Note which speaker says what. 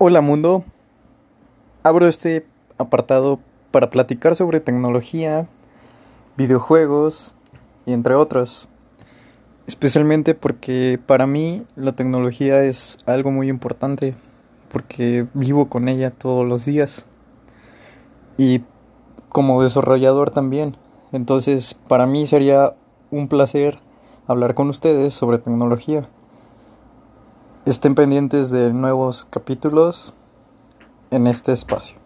Speaker 1: Hola mundo, abro este apartado para platicar sobre tecnología, videojuegos y entre otros. Especialmente porque para mí la tecnología es algo muy importante porque vivo con ella todos los días y como desarrollador también. Entonces para mí sería un placer hablar con ustedes sobre tecnología. Estén pendientes de nuevos capítulos en este espacio.